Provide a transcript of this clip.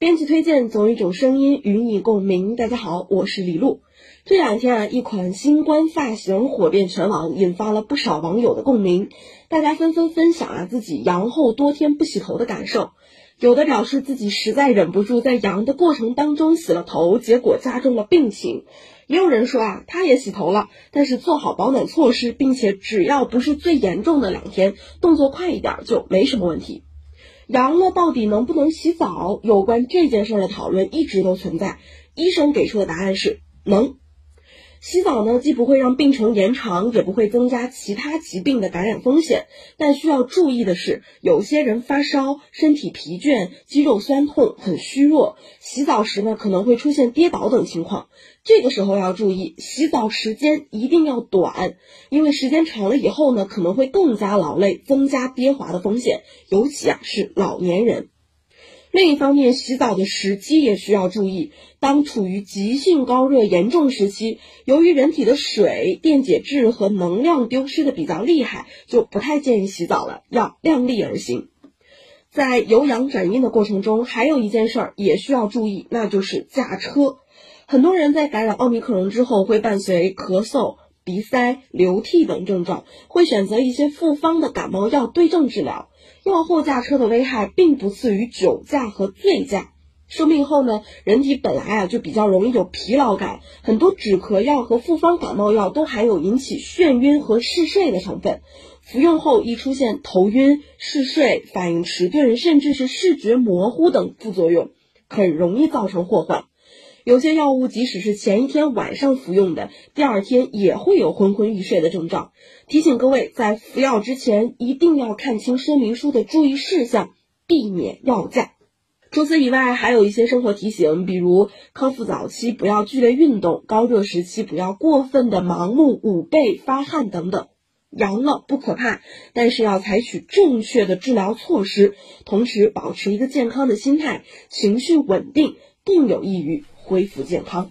编辑推荐，总有一种声音与你共鸣。大家好，我是李璐。这两天啊，一款新冠发型火遍全网，引发了不少网友的共鸣。大家纷纷分享啊自己阳后多天不洗头的感受。有的表示自己实在忍不住在阳的过程当中洗了头，结果加重了病情。也有人说啊，他也洗头了，但是做好保暖措施，并且只要不是最严重的两天，动作快一点就没什么问题。羊呢到底能不能洗澡？有关这件事的讨论一直都存在。医生给出的答案是能。洗澡呢，既不会让病程延长，也不会增加其他疾病的感染风险。但需要注意的是，有些人发烧、身体疲倦、肌肉酸痛、很虚弱，洗澡时呢可能会出现跌倒等情况。这个时候要注意，洗澡时间一定要短，因为时间长了以后呢，可能会更加劳累，增加跌滑的风险，尤其啊是老年人。另一方面，洗澡的时机也需要注意。当处于急性高热严重时期，由于人体的水电解质和能量丢失的比较厉害，就不太建议洗澡了，要量力而行。在由阳转阴的过程中，还有一件事儿也需要注意，那就是驾车。很多人在感染奥密克戎之后，会伴随咳嗽、鼻塞、流涕等症状，会选择一些复方的感冒药对症治疗。药后驾车的危害并不次于酒驾和醉驾。生病后呢，人体本来啊就比较容易有疲劳感，很多止咳药和复方感冒药都含有引起眩晕和嗜睡的成分。服用后易出现头晕、嗜睡、反应迟钝，甚至是视觉模糊等副作用，很容易造成祸患。有些药物即使是前一天晚上服用的，第二天也会有昏昏欲睡的症状。提醒各位，在服药之前一定要看清说明书的注意事项，避免药驾。除此以外，还有一些生活提醒，比如康复早期不要剧烈运动，高热时期不要过分的盲目捂背发汗等等。阳了不可怕，但是要采取正确的治疗措施，同时保持一个健康的心态，情绪稳定，更有益于。恢复健康。